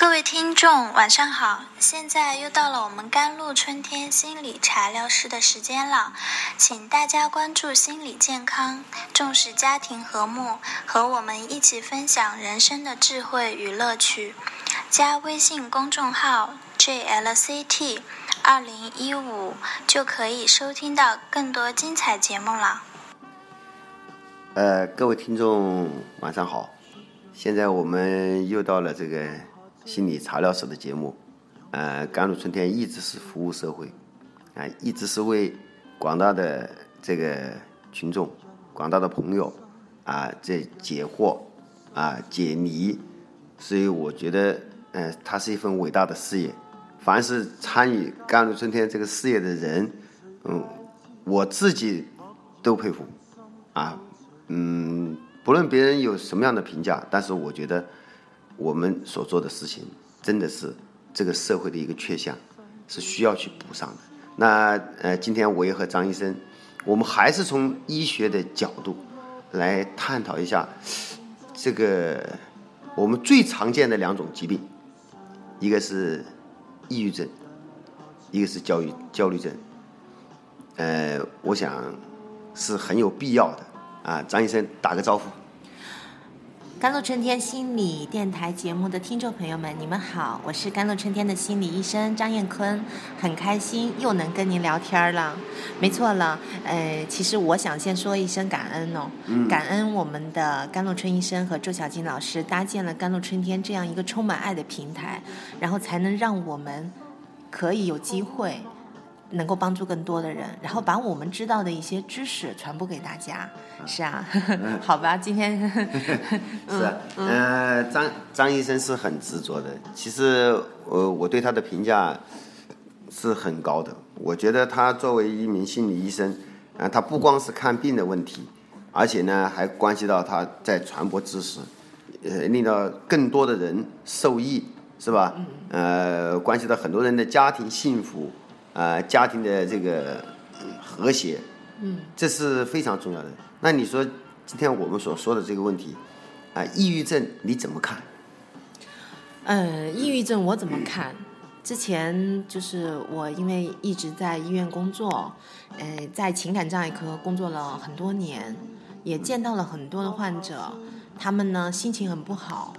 各位听众，晚上好！现在又到了我们甘露春天心理茶疗室的时间了，请大家关注心理健康，重视家庭和睦，和我们一起分享人生的智慧与乐趣。加微信公众号 JLCT 二零一五就可以收听到更多精彩节目了。呃，各位听众，晚上好！现在我们又到了这个。心理茶疗室的节目，呃，甘露春天一直是服务社会，啊，一直是为广大的这个群众、广大的朋友啊，在解惑啊、解谜，所以我觉得，呃，它是一份伟大的事业。凡是参与甘露春天这个事业的人，嗯，我自己都佩服，啊，嗯，不论别人有什么样的评价，但是我觉得。我们所做的事情真的是这个社会的一个缺项，是需要去补上的。那呃，今天我也和张医生，我们还是从医学的角度来探讨一下这个我们最常见的两种疾病，一个是抑郁症，一个是焦虑焦虑症。呃，我想是很有必要的啊。张医生打个招呼。甘露春天心理电台节目的听众朋友们，你们好，我是甘露春天的心理医生张艳坤，很开心又能跟您聊天了。没错了，呃，其实我想先说一声感恩哦，感恩我们的甘露春医生和周小金老师搭建了甘露春天这样一个充满爱的平台，然后才能让我们可以有机会。能够帮助更多的人，然后把我们知道的一些知识传播给大家，是啊，好吧，今天 是啊，呃，张张医生是很执着的，其实呃，我对他的评价是很高的，我觉得他作为一名心理医生，啊，他不光是看病的问题，而且呢，还关系到他在传播知识，呃，令到更多的人受益，是吧？呃，关系到很多人的家庭幸福。啊，家庭的这个和谐，嗯，这是非常重要的。那你说，今天我们所说的这个问题，啊，抑郁症你怎么看？呃，抑郁症我怎么看？之前就是我因为一直在医院工作，呃，在情感障碍科工作了很多年，也见到了很多的患者，他们呢心情很不好。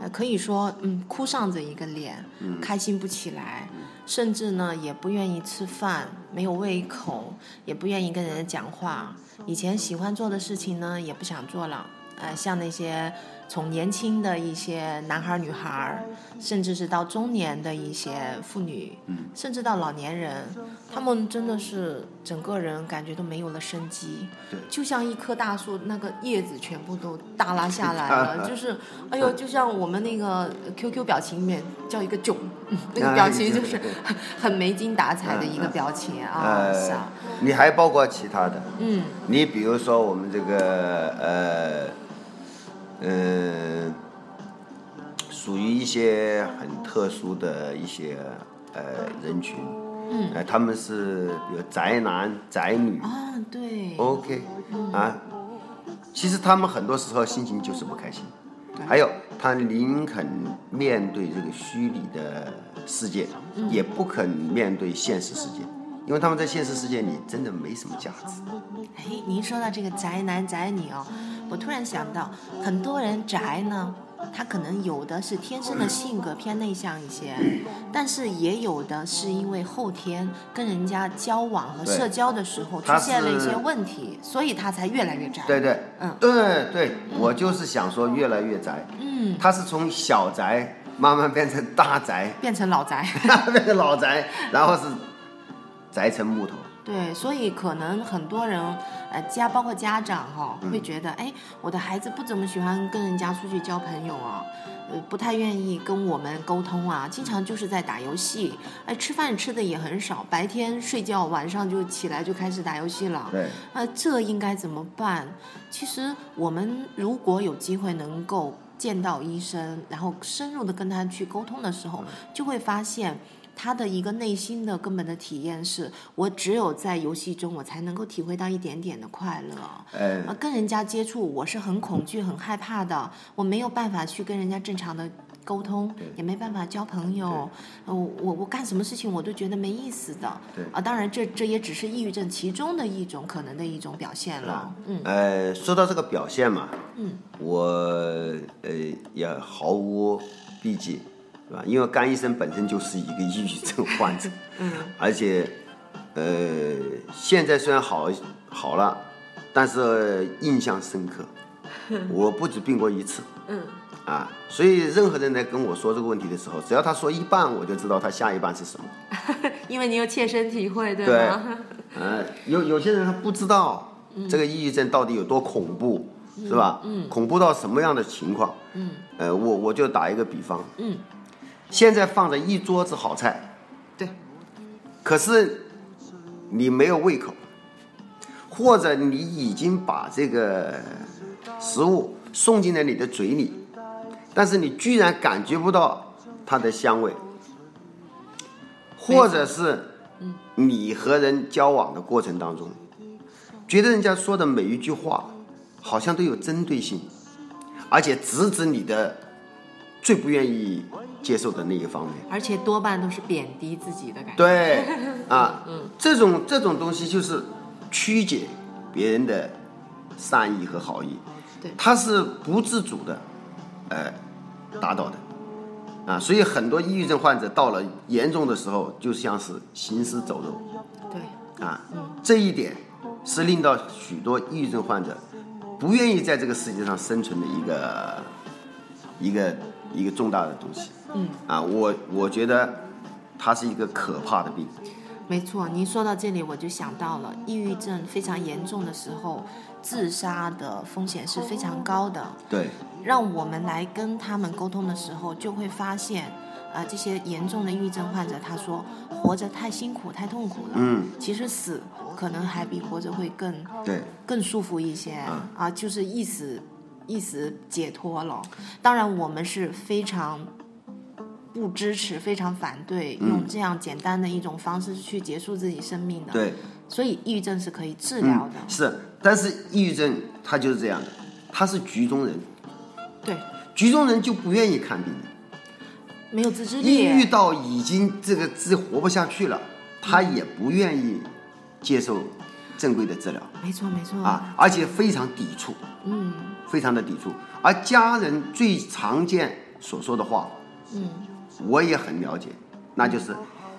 呃，可以说，嗯，哭丧着一个脸，开心不起来，甚至呢，也不愿意吃饭，没有胃口，也不愿意跟人家讲话。以前喜欢做的事情呢，也不想做了。呃，像那些。从年轻的一些男孩女孩甚至是到中年的一些妇女，甚至到老年人，他们真的是整个人感觉都没有了生机，就像一棵大树，那个叶子全部都耷拉下来了，就是，哎呦，就像我们那个 QQ 表情里面叫一个囧，那个表情就是 很没精打采的一个表情啊。你还包括其他的？嗯，你比如说我们这个呃。嗯，属于一些很特殊的一些呃人群，嗯，呃，他们是比如宅男宅女。啊，对，OK，啊，其实他们很多时候心情就是不开心，还有他宁肯面对这个虚拟的世界，也不肯面对现实世界，因为他们在现实世界里真的没什么价值。哎，您说到这个宅男宅女哦。我突然想到，很多人宅呢，他可能有的是天生的性格偏内向一些，但是也有的是因为后天跟人家交往和社交的时候出现了一些问题，所以他才越来越宅。对对，嗯，对对，我就是想说越来越宅。嗯，他是从小宅慢慢变成大宅，变成老宅，变成老宅，然后是宅成木头。对，所以可能很多人，呃，家包括家长哈，会觉得，哎，我的孩子不怎么喜欢跟人家出去交朋友啊，呃，不太愿意跟我们沟通啊，经常就是在打游戏，哎，吃饭吃的也很少，白天睡觉，晚上就起来就开始打游戏了。对，呃，这应该怎么办？其实我们如果有机会能够见到医生，然后深入的跟他去沟通的时候，就会发现。他的一个内心的根本的体验是，我只有在游戏中，我才能够体会到一点点的快乐。跟人家接触，我是很恐惧、很害怕的，我没有办法去跟人家正常的沟通，也没办法交朋友。我，我我干什么事情我都觉得没意思的。对啊，当然这这也只是抑郁症其中的一种可能的一种表现了。嗯呃，说到这个表现嘛，嗯，我呃也毫无避忌，是吧？因为甘医生本身就是一个抑郁症患者，嗯，而且呃现在虽然好好了，但是印象深刻。我不止病过一次，嗯，啊，所以任何人来跟我说这个问题的时候，只要他说一半，我就知道他下一半是什么。因为你有切身体会，对对吗？呃，有有些人他不知道这个抑郁症到底有多恐怖，是吧？嗯，恐怖到什么样的情况？嗯，呃，我我就打一个比方，嗯，现在放着一桌子好菜，对，可是你没有胃口，或者你已经把这个食物送进了你的嘴里，但是你居然感觉不到它的香味，或者是你和人交往的过程当中，觉得人家说的每一句话好像都有针对性，而且直指你的最不愿意接受的那一方面。而且多半都是贬低自己的感觉。对，啊，这种这种东西就是曲解别人的善意和好意，对他是不自主的，呃，达到的，啊，所以很多抑郁症患者到了严重的时候，就像是行尸走肉，对，啊，这一点是令到许多抑郁症患者不愿意在这个世界上生存的一个一个一个重大的东西。嗯，啊，我我觉得它是一个可怕的病。没错。您说到这里，我就想到了，抑郁症非常严重的时候，自杀的风险是非常高的。对，让我们来跟他们沟通的时候，就会发现，啊、这些严重的抑郁症患者，他说活着太辛苦、太痛苦了。嗯，其实死可能还比活着会更对，更舒服一些嗯啊，就是一死一死解脱了。当然，我们是非常不支持、非常反对用这样简单的一种方式去结束自己生命的。，对，所以抑郁症是可以治疗的。是，但是抑郁症它就是这样的，他是局中人，对，局中人就不愿意看病的，没有自制抑郁力。到已经这个自己活不下去了，他也不愿意接受正规的治疗没错，没错。啊，而且非常抵触，嗯非常的抵触。而家人最常见所说的话，嗯，我也很了解，那就是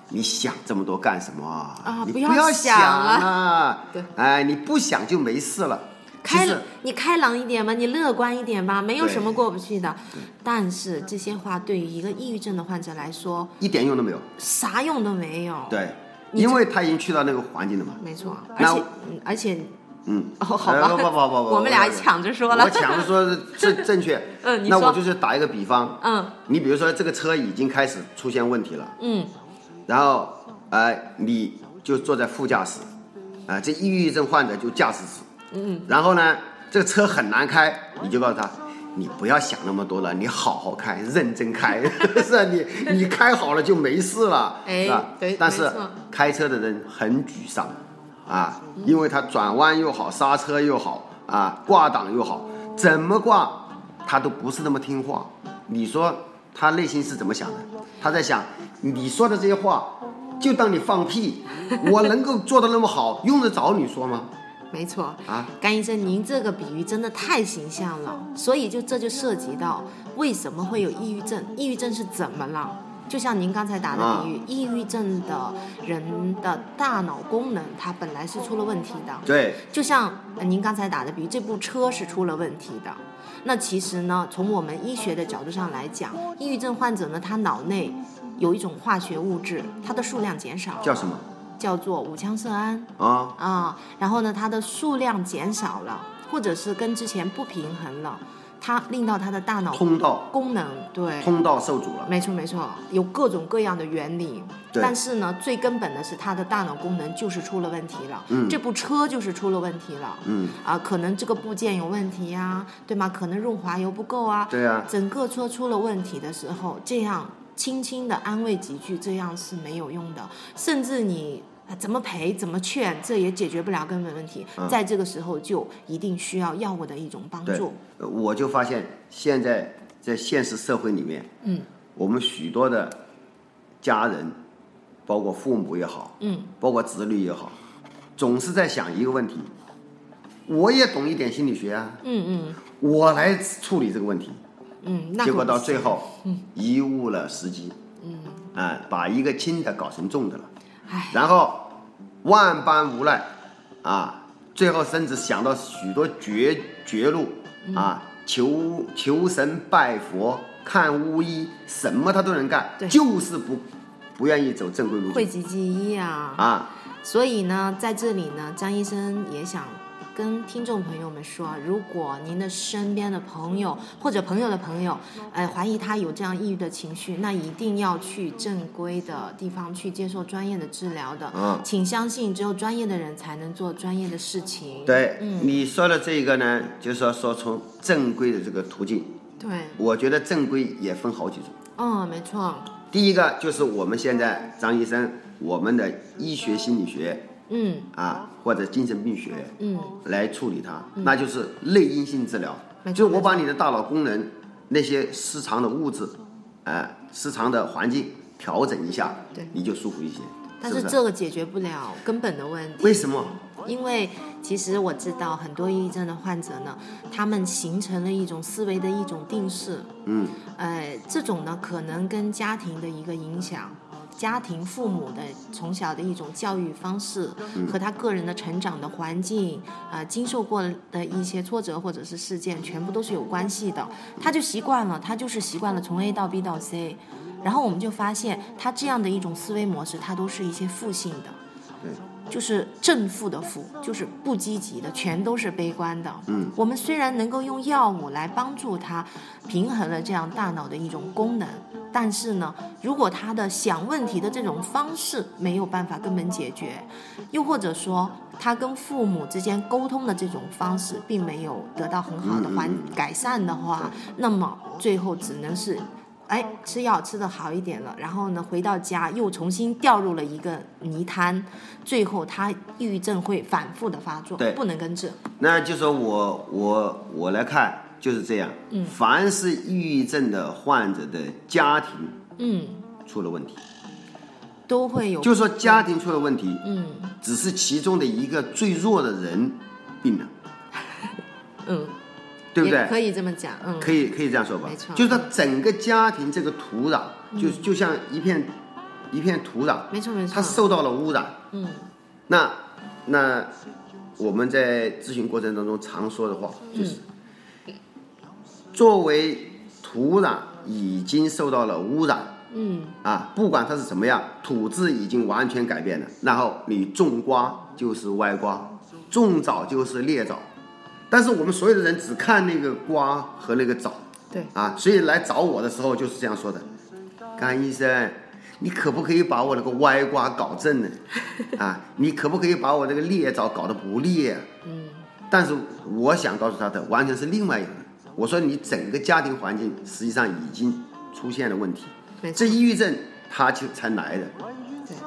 你想这么多干什么啊？不要想了啊！对，哎，你不想就没事了。开实你开朗一点吧，你乐观一点吧，没有什么过不去的。但是这些话对于一个抑郁症的患者来说，一点用都没有。啥用都没有。，对，因为他已经去到那个环境了嘛。没错。而那且，嗯而且，嗯，哦，好吧，呃不不不不不，我们俩抢着说了。我抢着说正正确。嗯那我就是打一个比方，嗯。你比如说这个车已经开始出现问题了，嗯，然后哎、你就坐在副驾驶，啊、这抑郁症患者就驾驶室，嗯，然后呢，这个车很难开，你就告诉他。你不要想那么多了，你好好开，认真开，是吧？你你开好了就没事了，哎是吧？对但是开车的人很沮丧，啊，因为他转弯又好，刹车又好，啊，挂档又好，怎么挂他都不是那么听话。你说他内心是怎么想的？他在想，你说的这些话，就当你放屁，我能够做的那么好，用得着你说吗？没错。啊，甘医生，您这个比喻真的太形象了，所以就这就涉及到为什么会有抑郁症，抑郁症是怎么了？就像您刚才打的比喻，抑郁症的人的大脑功能它本来是出了问题的，对，就像呃您刚才打的比喻，这部车是出了问题的。那其实呢，从我们医学的角度上来讲，抑郁症患者呢，他脑内有一种化学物质，它的数量减少了，叫什么叫做五羟色胺。啊？啊，然后呢，它的数量减少了，或者是跟之前不平衡了，它令到他的大脑通道。功能对，通道受阻了。没错没错，有各种各样的原理，但是呢，最根本的是他的大脑功能就是出了问题了，嗯。这部车就是出了问题了，嗯，啊，可能这个部件有问题呀、对吗？可能润滑油不够啊，对啊，整个车出了问题的时候，这样轻轻的安慰几句，这样是没有用的。甚至你呃怎么赔、怎么劝，这也解决不了根本问题。在这个时候，就一定需要药物的一种帮助。，呃我就发现现在在现实社会里面，嗯，我们许多的家人，包括父母也好，嗯，包括子女也好，总是在想一个问题：我也懂一点心理学啊，嗯嗯我来处理这个问题。嗯，那结果到最后，贻误了时机，嗯，啊，把一个轻的搞成重的了，唉，然后万般无奈，啊，最后甚至想到许多绝绝路，嗯。啊，求求神拜佛，看巫医，什么他都能干对，就是不不愿意走正规路线讳疾忌医啊。啊，所以呢，在这里呢，张医生也想跟听众朋友们说，如果您的身边的朋友或者朋友的朋友，呃，怀疑他有这样抑郁的情绪，那一定要去正规的地方去接受专业的治疗的。嗯请相信，只有专业的人才能做专业的事情。对，嗯你说的这个呢，就是说说从正规的这个途径，对，我觉得正规也分好几种。嗯，没错，第一个就是我们现在张医生，我们的医学心理学嗯啊，或者精神病学嗯，来处理它，那就是内因性治疗。就我把你的大脑功能那些失常的物质，哎、失常的环境调整一下，对你就舒服一些。但是？这个解决不了根本的问题。为什么？因为其实我知道很多抑郁症的患者呢，他们形成了一种思维的一种定式，嗯，呃，这种呢可能跟家庭的一个影响。家庭父母的从小的一种教育方式和他个人的成长的环境，呃，经受过的一些挫折或者是事件，全部都是有关系的。他就习惯了，他就是习惯了从 A 到 B 到 C，然后我们就发现他这样的一种思维模式，它都是一些负性的。对，就是正负的负，就是不积极的，全都是悲观的。嗯，我们虽然能够用药物来帮助他平衡了这样大脑的一种功能，但是呢，如果他的想问题的这种方式没有办法根本解决，又或者说他跟父母之间沟通的这种方式并没有得到很好的缓改善的话，那么最后只能是。哎，吃药吃的好一点了，然后呢，回到家又重新掉入了一个泥潭，最后他抑郁症会反复的发作，对。不能根治。那就说我我我来看就是这样。嗯。凡是抑郁症的患者的家庭嗯，出了问题，都会有，就说家庭出了问题，嗯。只是其中的一个最弱的人病了，嗯，对不对？可以这么讲，嗯，可以可以这样说吧没错，就是说整个家庭这个土壤，就就像一片一片土壤，没错没错，它受到了污染。嗯。那那我们在咨询过程当中常说的话就是，作为土壤已经受到了污染嗯。啊，不管它是怎么样，土质已经完全改变了，然后你种瓜就是歪瓜，种枣就是裂枣，但是我们所有的人只看那个瓜和那个枣。对，啊，所以来找我的时候就是这样说的，甘医生，你可不可以把我那个歪瓜搞正呢？啊，你可不可以把我这个裂枣搞得不裂、啊？嗯。但是我想告诉他的完全是另外一个，我说你整个家庭环境实际上已经出现了问题，这，抑郁症他就才来的，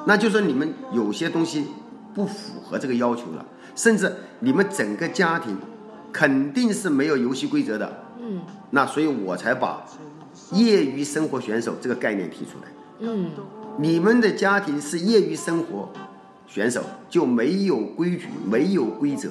那就说你们有些东西不符合这个要求了，甚至你们整个家庭肯定是没有游戏规则的，嗯。那所以我才把业余生活选手这个概念提出来。嗯。你们的家庭是业余生活选手，就没有规矩，没有规则，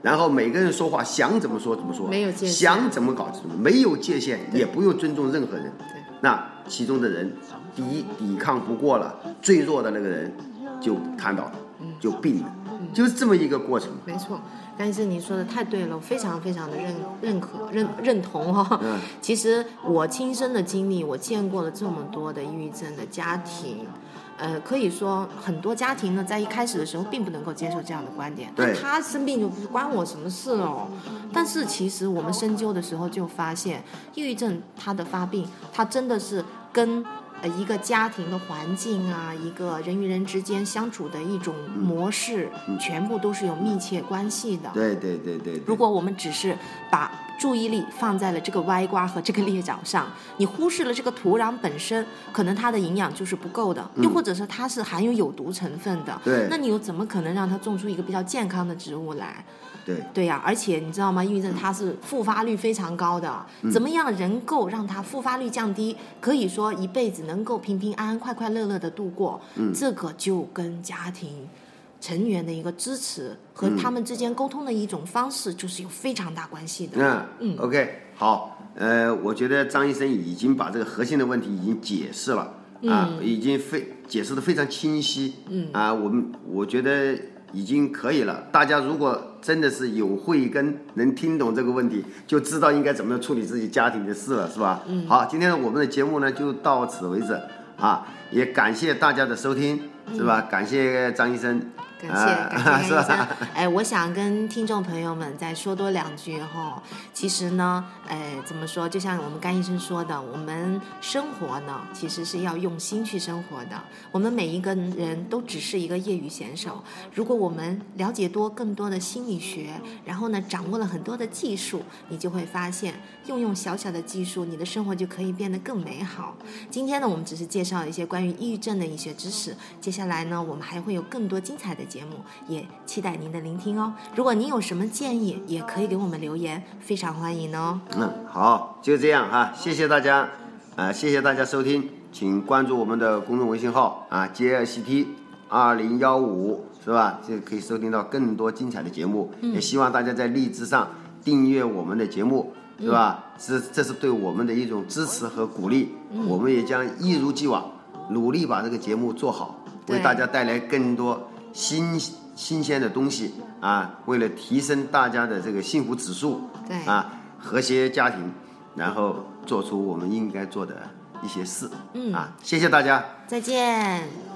然后每个人说话想怎么说怎么说，没有界限。想怎么搞怎么，没有界限，也不用尊重任何人。对。那其中的人，第一抵抗不过了，最弱的那个人就瘫倒了，就病了，就是这么一个过程。没错。甘医生，您说的太对了，我非常非常的认认可、认认同哦。嗯其实我亲身的经历，我见过了这么多的抑郁症的家庭，呃，可以说很多家庭呢，在一开始的时候并不能够接受这样的观点，对他生病就不关我什么事哦。但是其实我们深究的时候就发现，抑郁症它的发病，它真的是跟呃一个家庭的环境啊，一个人与人之间相处的一种模式，全部都是有密切关系的。对对对对对。如果我们只是把注意力放在了这个歪瓜和这个裂角上，你忽视了这个土壤本身，可能它的营养就是不够的，又或者说它是含有有毒成分的。对那你又怎么可能让它种出一个比较健康的植物来？对，对呀、而且你知道吗？抑郁症它是复发率非常高的，怎么样能够让它复发率降低？可以说一辈子能够平平安安、快快乐乐的度过，嗯这个就跟家庭成员的一个支持和他们之间沟通的一种方式，就是有非常大关系的。嗯嗯 o k 好，呃，我觉得张医生已经把这个核心的问题已经解释了啊，已经非解释的非常清晰。嗯啊，我们我觉得已经可以了。大家如果真的是有慧根，能听懂这个问题，就知道应该怎么样处理自己家庭的事了，是吧？嗯。好，今天我们的节目呢就到此为止啊，也感谢大家的收听，是吧？感谢张医生。感谢啊感谢是吧医生。哎，我想跟听众朋友们再说多两句哈。其实呢，哎，怎么说？就像我们甘医生说的，我们生活呢，其实是要用心去生活的。我们每一个人都只是一个业余选手。如果我们了解多更多的心理学，然后呢，掌握了很多的技术，你就会发现，用用小小的技术，你的生活就可以变得更美好。今天呢，我们只是介绍一些关于抑郁症的一些知识。接下来呢，我们还会有更多精彩的节目，也期待您的聆听哦。如果您有什么建议，也可以给我们留言，非常欢迎哦。嗯，好，就这样哈，谢谢大家，啊、谢谢大家收听，请关注我们的公众微信号啊，JLCT 二零幺五是吧？就可以收听到更多精彩的节目，也希望大家在荔枝上订阅我们的节目。是吧？这，这是对我们的一种支持和鼓励。我们也将一如既往努力把这个节目做好，为大家带来更多新新鲜的东西啊！为了提升大家的这个幸福指数，对啊，和谐家庭，然后做出我们应该做的一些事。嗯啊，谢谢大家。再见。